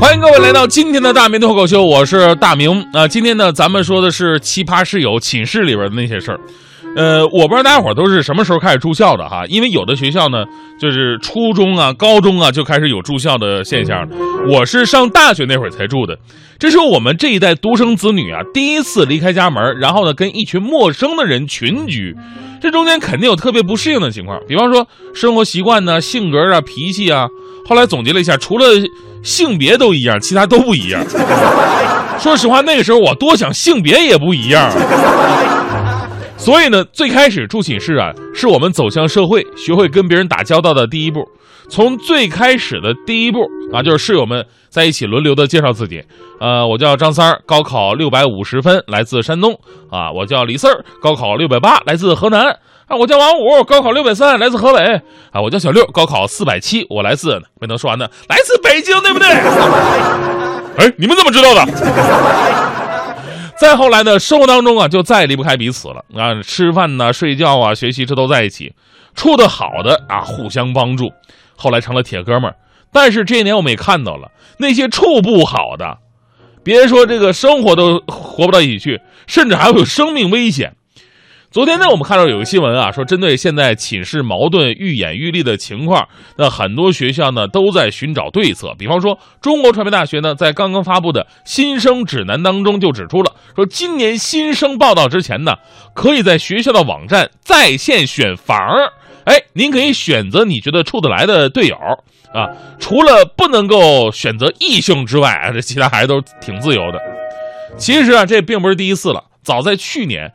欢迎各位来到今天的大明脱口秀，我是大明啊、今天呢，咱们说的是奇葩室友寝室里边的那些事儿。呃，我不知道大家伙儿都是什么时候开始住校的哈，因为有的学校呢，就是初中啊、高中啊就开始有住校的现象了。我是上大学那会儿才住的，这是我们这一代独生子女啊第一次离开家门，然后呢跟一群陌生的人群居。这中间肯定有特别不适应的情况，比方说生活习惯呢、性格啊、脾气啊。后来总结了一下，除了性别都一样，其他都不一样。说实话，那个时候我多想性别也不一样。所以呢，最开始住寝室啊，是我们走向社会、学会跟别人打交道的第一步。从最开始的第一步啊，就是室友们在一起轮流的介绍自己。呃，我叫张三儿，高考六百五十分，来自山东。啊，我叫李四儿，高考六百八，来自河南。啊，我叫王五，高考六百三，来自河北。啊，我叫小六，高考四百七，我来自没能说完呢，来自北京，对不对？哎，你们怎么知道的？再后来呢，生活当中啊，就再也离不开彼此了啊，吃饭呐、睡觉啊、学习，这都在一起。处的好的啊，互相帮助，后来成了铁哥们儿。但是这些年我们也看到了那些处不好的，别说这个生活都活不到一起去，甚至还会有生命危险。昨天呢，我们看到有个新闻啊，说针对现在寝室矛盾愈演愈烈的情况，那很多学校呢都在寻找对策。比方说，中国传媒大学呢在刚刚发布的新生指南当中就指出了，说今年新生报到之前呢，可以在学校的网站在线选房儿。哎，您可以选择你觉得处得来的队友啊，除了不能够选择异性之外，这其他还都挺自由的。其实啊，这并不是第一次了，早在去年。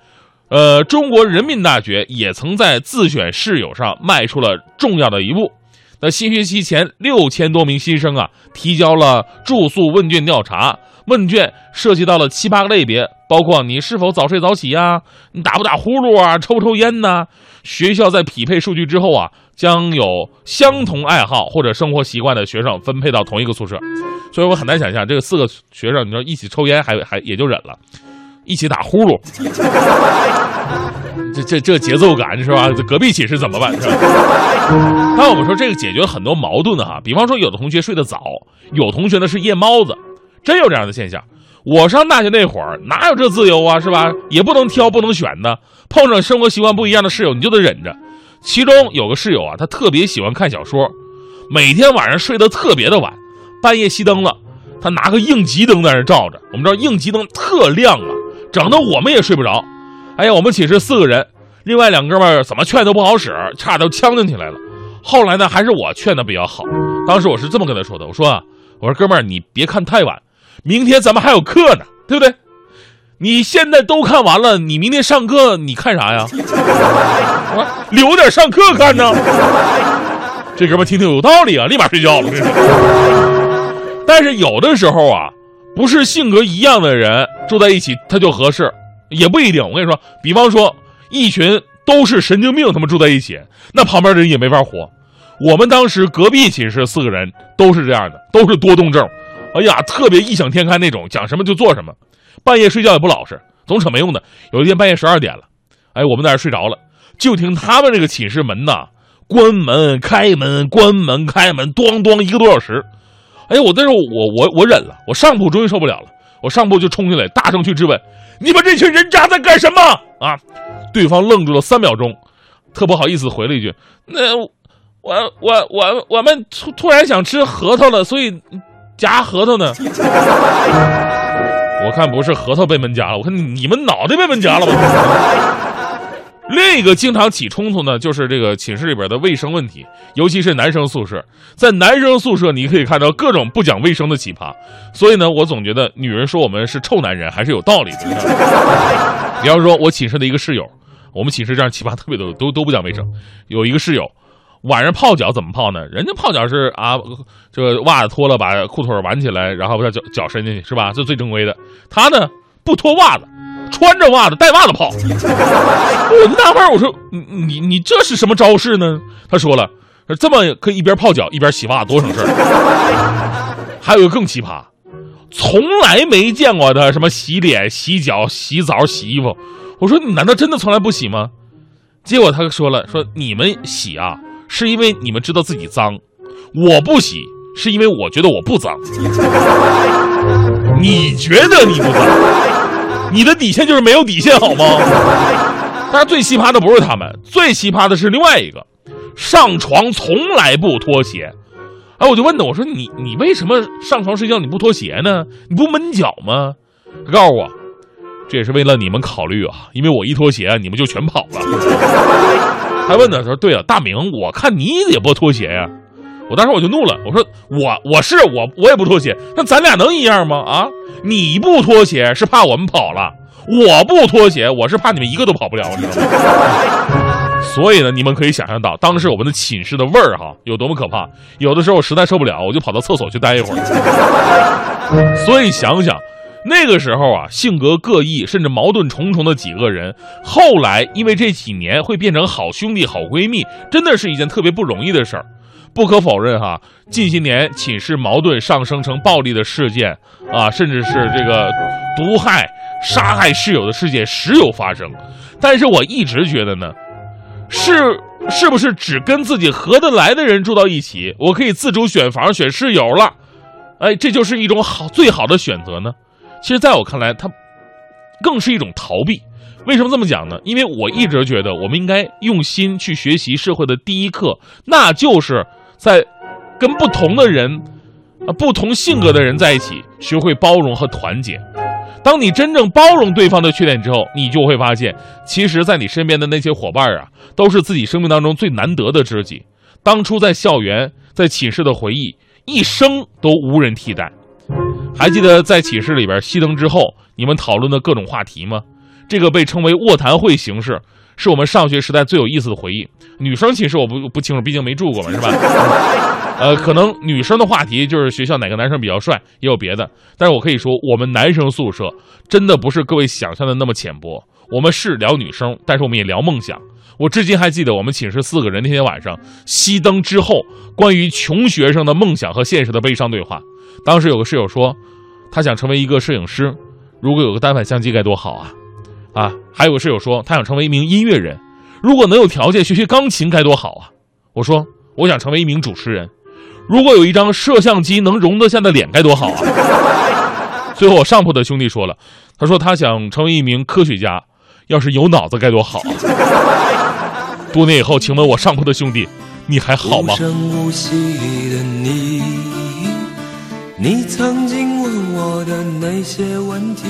呃，中国人民大学也曾在自选室友上迈出了重要的一步。那新学期前，六千多名新生啊提交了住宿问卷调查，问卷涉及到了七八个类别，包括你是否早睡早起呀、你打不打呼噜啊，抽不抽烟呐、学校在匹配数据之后啊，将有相同爱好或者生活习惯的学生分配到同一个宿舍。所以我很难想象，这个四个学生，你说一起抽烟还还也就忍了，一起打呼噜。这这这节奏感是吧？隔壁寝室怎么办？是吧？但我们说这个解决了很多矛盾的哈，比方说有的同学睡得早，有同学呢是夜猫子，真有这样的现象。我上大学那会儿哪有这自由啊，是吧？也不能挑不能选的，碰上生活习惯不一样的室友，你就得忍着。其中有个室友啊，他特别喜欢看小说，每天晚上睡得特别的晚，半夜熄灯了，他拿个应急灯在那照着。我们知道应急灯特亮啊，整得我们也睡不着。哎呀，我们寝室四个人，另外两哥们儿怎么劝都不好使，差点都呛进起来了。后来呢，还是我劝的比较好。当时我是这么跟他说的：“我说啊，我说哥们儿，你别看太晚，明天咱们还有课呢，对不对？你现在都看完了，你明天上课你看啥呀？留点上课看呢。这哥们听听有道理啊，立马睡觉了。但是有的时候啊，不是性格一样的人住在一起他就合适。”也不一定，我跟你说，比方说一群都是神经病，他们住在一起，那旁边的人也没法活。我们当时隔壁寝室四个人都是这样的，都是多动症，哎呀，特别异想天开那种，讲什么就做什么，半夜睡觉也不老实，总扯没用的。有一天半夜十二点了，哎，我们在那睡着了，就听他们这个寝室门呐，关门开门关门开门，咣咣一个多小时。哎，我那时候我我我忍了，我上铺终于受不了了，我上铺就冲进来，大声去质问。你们这群人渣在干什么啊？对方愣住了三秒钟，特不好意思回了一句：“那我我我我们突突然想吃核桃了，所以夹核桃呢。”我看不是核桃被门夹了，我看你们脑袋被门夹了吧。另一个经常起冲突呢，就是这个寝室里边的卫生问题，尤其是男生宿舍。在男生宿舍，你可以看到各种不讲卫生的奇葩。所以呢，我总觉得女人说我们是臭男人还是有道理的。比方说，我寝室的一个室友，我们寝室这样奇葩特别多，都都不讲卫生。有一个室友，晚上泡脚怎么泡呢？人家泡脚是啊，这个袜子脱了，把裤腿挽起来，然后把脚脚伸进去，是吧？这最正规的。他呢，不脱袜子。穿着袜子带袜子泡，我就纳闷，我说你你你这是什么招式呢？他说了，这么可以一边泡脚一边洗袜，多省事儿。还有一个更奇葩，从来没见过他什么洗脸、洗脚、洗澡、洗衣服。我说你难道真的从来不洗吗？结果他说了，说你们洗啊，是因为你们知道自己脏，我不洗是因为我觉得我不脏。你觉得你不脏？你的底线就是没有底线，好吗？但是最奇葩的不是他们，最奇葩的是另外一个，上床从来不脱鞋。哎，我就问他，我说你你为什么上床睡觉你不脱鞋呢？你不闷脚吗？他告诉我，这也是为了你们考虑啊，因为我一脱鞋你们就全跑了。还问他说，对啊，大明，我看你也不脱鞋呀。我当时我就怒了，我说我我是我我也不脱鞋，那咱俩能一样吗？啊，你不脱鞋是怕我们跑了，我不脱鞋我是怕你们一个都跑不了，你知道吗？所以呢，你们可以想象到当时我们的寝室的味儿哈有多么可怕。有的时候我实在受不了，我就跑到厕所去待一会儿。所以想想那个时候啊，性格各异甚至矛盾重重的几个人，后来因为这几年会变成好兄弟、好闺蜜，真的是一件特别不容易的事儿。不可否认，哈，近些年寝室矛盾上升成暴力的事件，啊，甚至是这个毒害、杀害室友的事件时有发生。但是我一直觉得呢，是是不是只跟自己合得来的人住到一起，我可以自主选房、选室友了？哎，这就是一种好最好的选择呢？其实，在我看来，它更是一种逃避。为什么这么讲呢？因为我一直觉得，我们应该用心去学习社会的第一课，那就是。在跟不同的人、啊不同性格的人在一起，学会包容和团结。当你真正包容对方的缺点之后，你就会发现，其实，在你身边的那些伙伴啊，都是自己生命当中最难得的知己。当初在校园、在寝室的回忆，一生都无人替代。还记得在寝室里边熄灯之后，你们讨论的各种话题吗？这个被称为卧谈会形式。是我们上学时代最有意思的回忆。女生寝室我不不清楚，毕竟没住过嘛，是吧？呃，可能女生的话题就是学校哪个男生比较帅，也有别的。但是我可以说，我们男生宿舍真的不是各位想象的那么浅薄。我们是聊女生，但是我们也聊梦想。我至今还记得我们寝室四个人那天晚上熄灯之后，关于穷学生的梦想和现实的悲伤对话。当时有个室友说，他想成为一个摄影师，如果有个单反相机该多好啊！啊，还有个室友说他想成为一名音乐人，如果能有条件学学钢琴该多好啊！我说我想成为一名主持人，如果有一张摄像机能容得下的脸该多好啊！最后我上铺的兄弟说了，他说他想成为一名科学家，要是有脑子该多好啊！多年以后，请问我上铺的兄弟，你还好吗？你曾经问我的那些问题。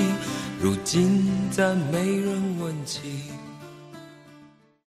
如今再没人问起。